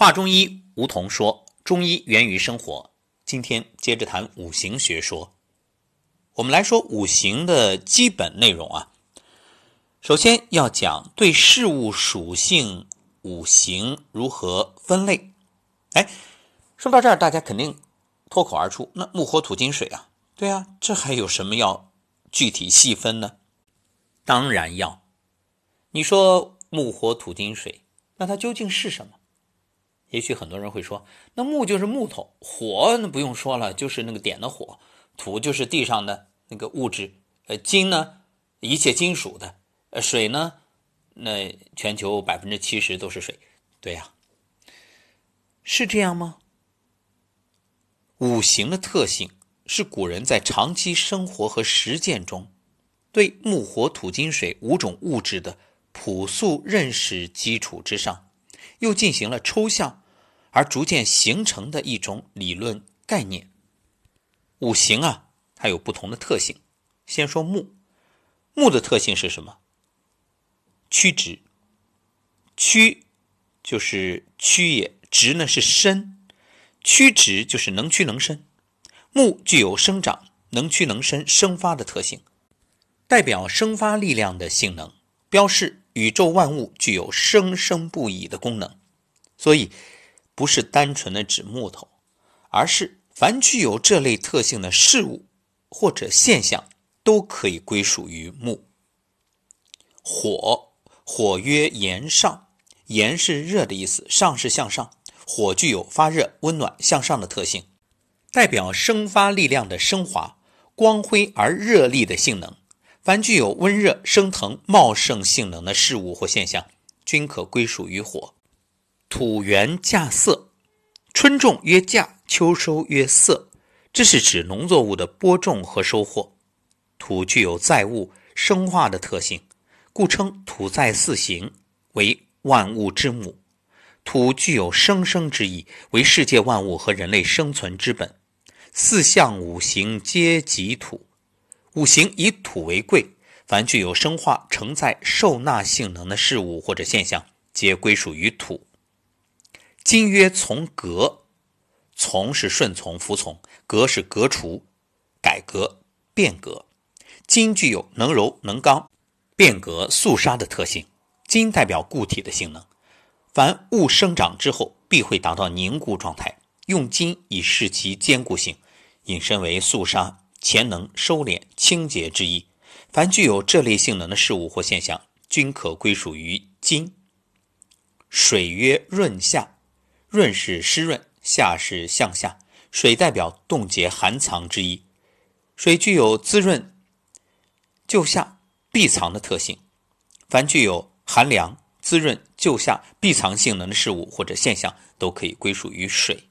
话中医，梧桐说，中医源于生活。今天接着谈五行学说。我们来说五行的基本内容啊。首先要讲对事物属性五行如何分类。哎，说到这儿，大家肯定脱口而出：那木火土金水啊？对啊，这还有什么要具体细分呢？当然要。你说木火土金水，那它究竟是什么？也许很多人会说，那木就是木头，火那不用说了，就是那个点的火；土就是地上的那个物质，呃，金呢，一切金属的，呃，水呢，那全球百分之七十都是水，对呀，是这样吗？五行的特性是古人在长期生活和实践中，对木火土金水五种物质的。朴素认识基础之上，又进行了抽象而逐渐形成的一种理论概念。五行啊，它有不同的特性。先说木，木的特性是什么？曲直。曲就是曲也，直呢是伸，曲直就是能屈能伸。木具有生长、能屈能伸、生发的特性，代表生发力量的性能，标示。宇宙万物具有生生不已的功能，所以不是单纯的指木头，而是凡具有这类特性的事物或者现象都可以归属于木。火，火曰炎上，炎是热的意思，上是向上，火具有发热、温暖、向上的特性，代表生发力量的升华、光辉而热力的性能。凡具有温热、升腾、茂盛性能的事物或现象，均可归属于火。土元稼色，春种曰稼，秋收曰色，这是指农作物的播种和收获。土具有载物、生化的特性，故称土载四行，为万物之母。土具有生生之意，为世界万物和人类生存之本。四象五行皆集土。五行以土为贵，凡具有生化、承载、受纳性能的事物或者现象，皆归属于土。今曰从革，从是顺从、服从；革是革除、改革、变革。金具有能柔、能刚、变革、肃杀的特性。金代表固体的性能，凡物生长之后，必会达到凝固状态，用金以示其坚固性，引申为肃杀。潜能、收敛、清洁之意，凡具有这类性能的事物或现象，均可归属于金。水曰润下，润是湿润，下是向下。水代表冻结、寒藏之意，水具有滋润、救下、闭藏的特性。凡具有寒凉、滋润、救下、闭藏性能的事物或者现象，都可以归属于水。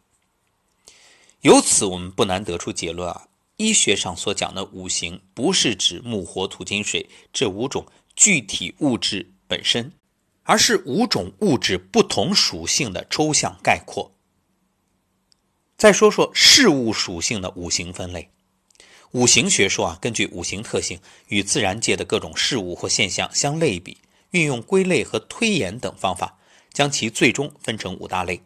由此，我们不难得出结论啊。医学上所讲的五行，不是指木、火、土、金、水这五种具体物质本身，而是五种物质不同属性的抽象概括。再说说事物属性的五行分类，五行学说啊，根据五行特性与自然界的各种事物或现象相类比，运用归类和推演等方法，将其最终分成五大类。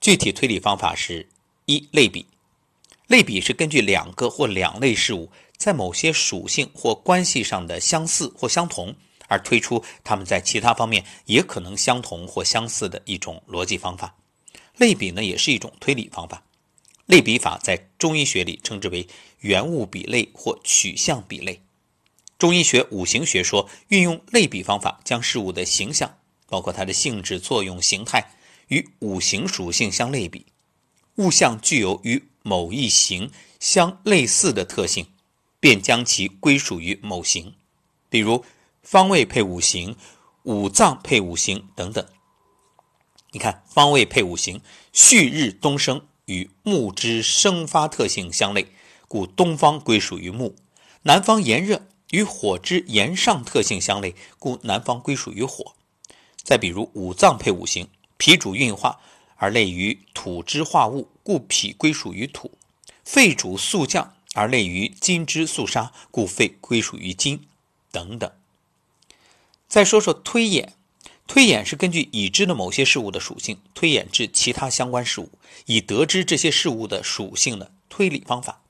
具体推理方法是：一、类比。类比是根据两个或两类事物在某些属性或关系上的相似或相同，而推出它们在其他方面也可能相同或相似的一种逻辑方法。类比呢，也是一种推理方法。类比法在中医学里称之为原物比类或取象比类。中医学五行学说运用类比方法，将事物的形象，包括它的性质、作用、形态，与五行属性相类比。物象具有与某一行相类似的特性，便将其归属于某行。比如方位配五行、五脏配五行等等。你看，方位配五行，旭日东升与木之生发特性相类，故东方归属于木；南方炎热与火之炎上特性相类，故南方归属于火。再比如五脏配五行，脾主运化。而类于土之化物，故脾归属于土；肺主肃降，而类于金之肃杀，故肺归属于金。等等。再说说推演，推演是根据已知的某些事物的属性推演至其他相关事物，以得知这些事物的属性的推理方法，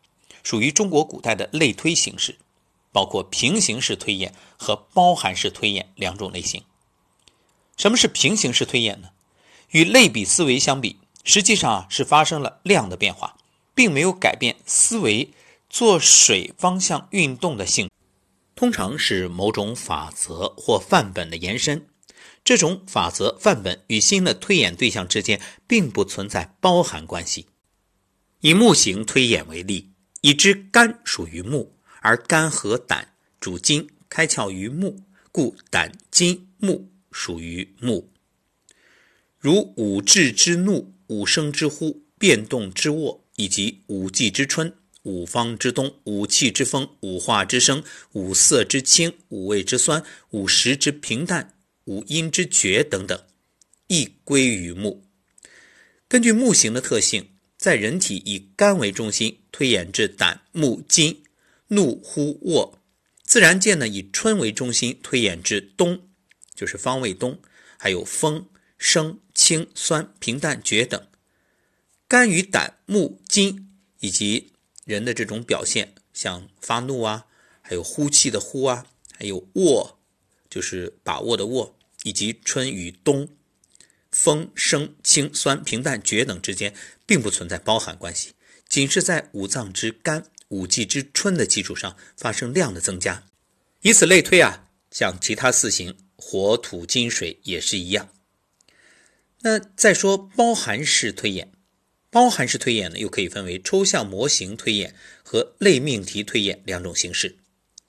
属于中国古代的类推形式，包括平行式推演和包含式推演两种类型。什么是平行式推演呢？与类比思维相比，实际上啊是发生了量的变化，并没有改变思维做水方向运动的性，通常是某种法则或范本的延伸。这种法则范本与新的推演对象之间并不存在包含关系。以木型推演为例，已知肝属于木，而肝和胆主筋，开窍于目，故胆筋木属于木。如五志之怒、五声之呼、变动之卧，以及五季之春、五方之东、五气之风、五化之声、五色之清、五味之酸、五食之平淡。五音之绝等等，亦归于木。根据木形的特性，在人体以肝为中心推演至胆、木、筋、怒、呼、卧；自然界呢以春为中心推演至冬，就是方位冬，还有风、声、清、酸、平淡、绝等。肝与胆、木、筋以及人的这种表现，像发怒啊，还有呼气的呼啊，还有卧，就是把握的握。以及春与冬、风、声、清、酸、平淡、绝等之间，并不存在包含关系，仅是在五脏之肝、五季之春的基础上发生量的增加。以此类推啊，像其他四行火、土、金、水也是一样。那再说包含式推演，包含式推演呢，又可以分为抽象模型推演和类命题推演两种形式。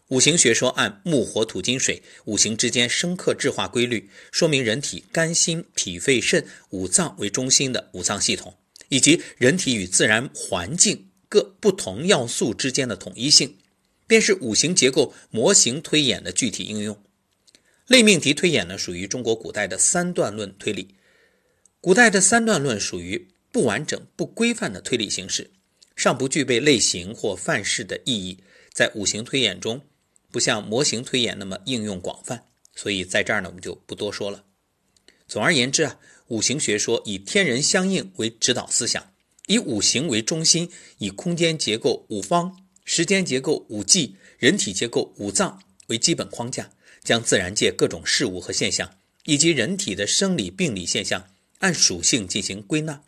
五行学说按木、火、土、金、水五行之间生克制化规律，说明人体肝、心、脾、肺、肾五脏为中心的五脏系统，以及人体与自然环境各不同要素之间的统一性，便是五行结构模型推演的具体应用。类命题推演呢，属于中国古代的三段论推理。古代的三段论属于不完整、不规范的推理形式，尚不具备类型或范式的意义，在五行推演中。不像模型推演那么应用广泛，所以在这儿呢，我们就不多说了。总而言之啊，五行学说以天人相应为指导思想，以五行为中心，以空间结构五方、时间结构五季、人体结构五脏为基本框架，将自然界各种事物和现象，以及人体的生理病理现象，按属性进行归纳。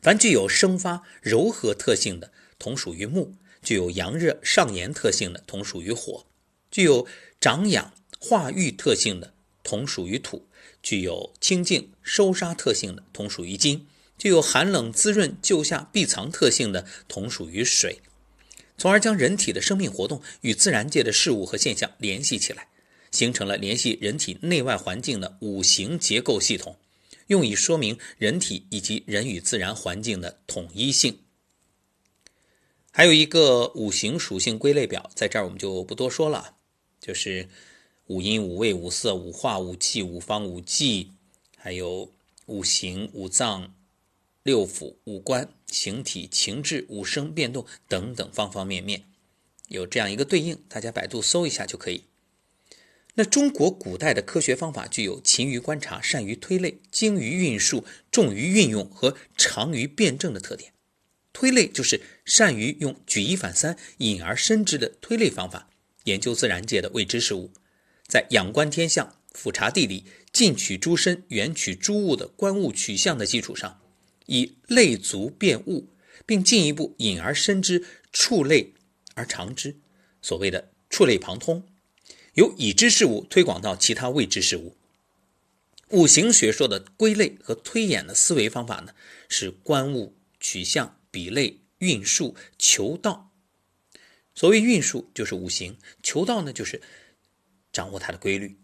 凡具有生发柔和特性的，同属于木。具有阳热上炎特性的，同属于火；具有长养化育特性的，同属于土；具有清净收杀特性的，同属于金；具有寒冷滋润救下避藏特性的，同属于水。从而将人体的生命活动与自然界的事物和现象联系起来，形成了联系人体内外环境的五行结构系统，用以说明人体以及人与自然环境的统一性。还有一个五行属性归类表，在这儿我们就不多说了，就是五音、五味、五色、五化、五气、五方、五季，还有五行、五脏、六腑、五官、形体、情志、五声变动等等方方面面，有这样一个对应，大家百度搜一下就可以。那中国古代的科学方法具有勤于观察、善于推类、精于运数、重于运用和长于辩证的特点。推类就是善于用举一反三、引而深之的推类方法研究自然界的未知事物，在仰观天象、俯察地理、近取诸身、远取诸物的观物取象的基础上，以类足辨物，并进一步引而深之、触类而长之，所谓的触类旁通，由已知事物推广到其他未知事物。五行学说的归类和推演的思维方法呢，是观物取象。比类、运数、求道。所谓运数，就是五行；求道呢，就是掌握它的规律，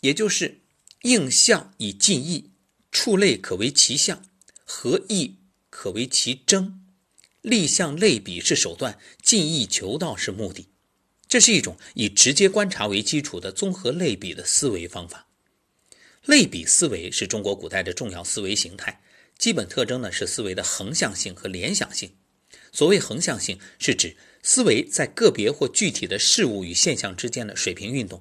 也就是应象以尽意，触类可为其象，合意可为其征。立象类比是手段，尽意求道是目的。这是一种以直接观察为基础的综合类比的思维方法。类比思维是中国古代的重要思维形态。基本特征呢是思维的横向性和联想性。所谓横向性，是指思维在个别或具体的事物与现象之间的水平运动；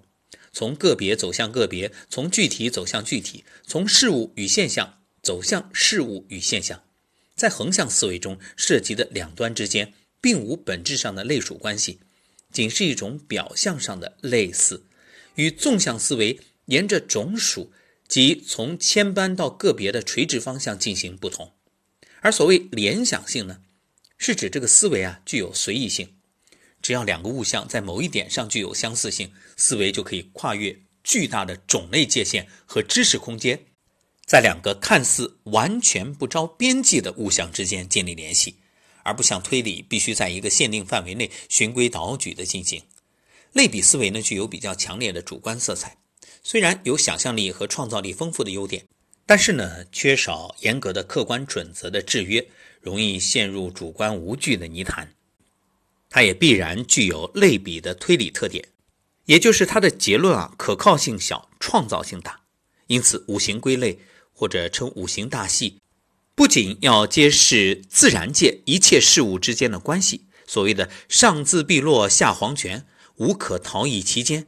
从个别走向个别，从具体走向具体，从事物与现象走向事物与现象。在横向思维中涉及的两端之间，并无本质上的类属关系，仅是一种表象上的类似，与纵向思维沿着种属及从千般到个别的垂直方向进行不同。而所谓联想性呢，是指这个思维啊具有随意性。只要两个物象在某一点上具有相似性，思维就可以跨越巨大的种类界限和知识空间，在两个看似完全不着边际的物象之间建立联系，而不像推理必须在一个限定范围内循规蹈矩地进行。类比思维呢，具有比较强烈的主观色彩，虽然有想象力和创造力丰富的优点，但是呢，缺少严格的客观准则的制约，容易陷入主观无据的泥潭。它也必然具有类比的推理特点，也就是它的结论啊可靠性小，创造性大。因此，五行归类或者称五行大系，不仅要揭示自然界一切事物之间的关系，所谓的上自碧落下黄泉，无可逃逸其间，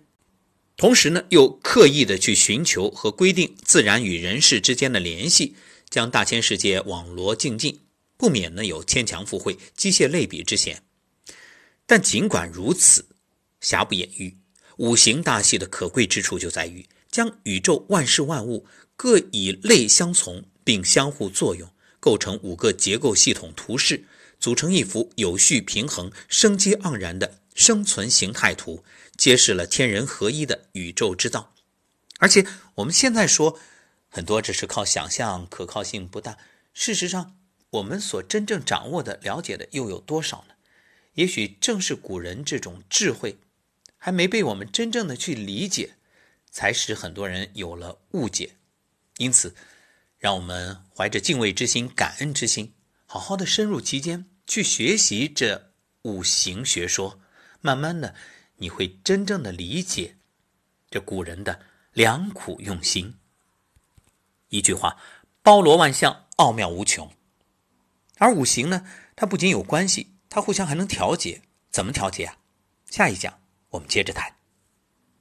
同时呢，又刻意的去寻求和规定自然与人事之间的联系，将大千世界网罗尽尽，不免呢有牵强附会、机械类比之嫌。但尽管如此，瑕不掩瑜，五行大系的可贵之处就在于将宇宙万事万物各以类相从，并相互作用，构成五个结构系统图式，组成一幅有序平衡、生机盎然的生存形态图，揭示了天人合一的宇宙之道。而且我们现在说很多只是靠想象，可靠性不大。事实上，我们所真正掌握的、了解的又有多少呢？也许正是古人这种智慧，还没被我们真正的去理解，才使很多人有了误解。因此，让我们怀着敬畏之心、感恩之心，好好的深入其间去学习这五行学说。慢慢的，你会真正的理解这古人的良苦用心。一句话，包罗万象，奥妙无穷。而五行呢，它不仅有关系。它互相还能调节，怎么调节啊？下一讲我们接着谈。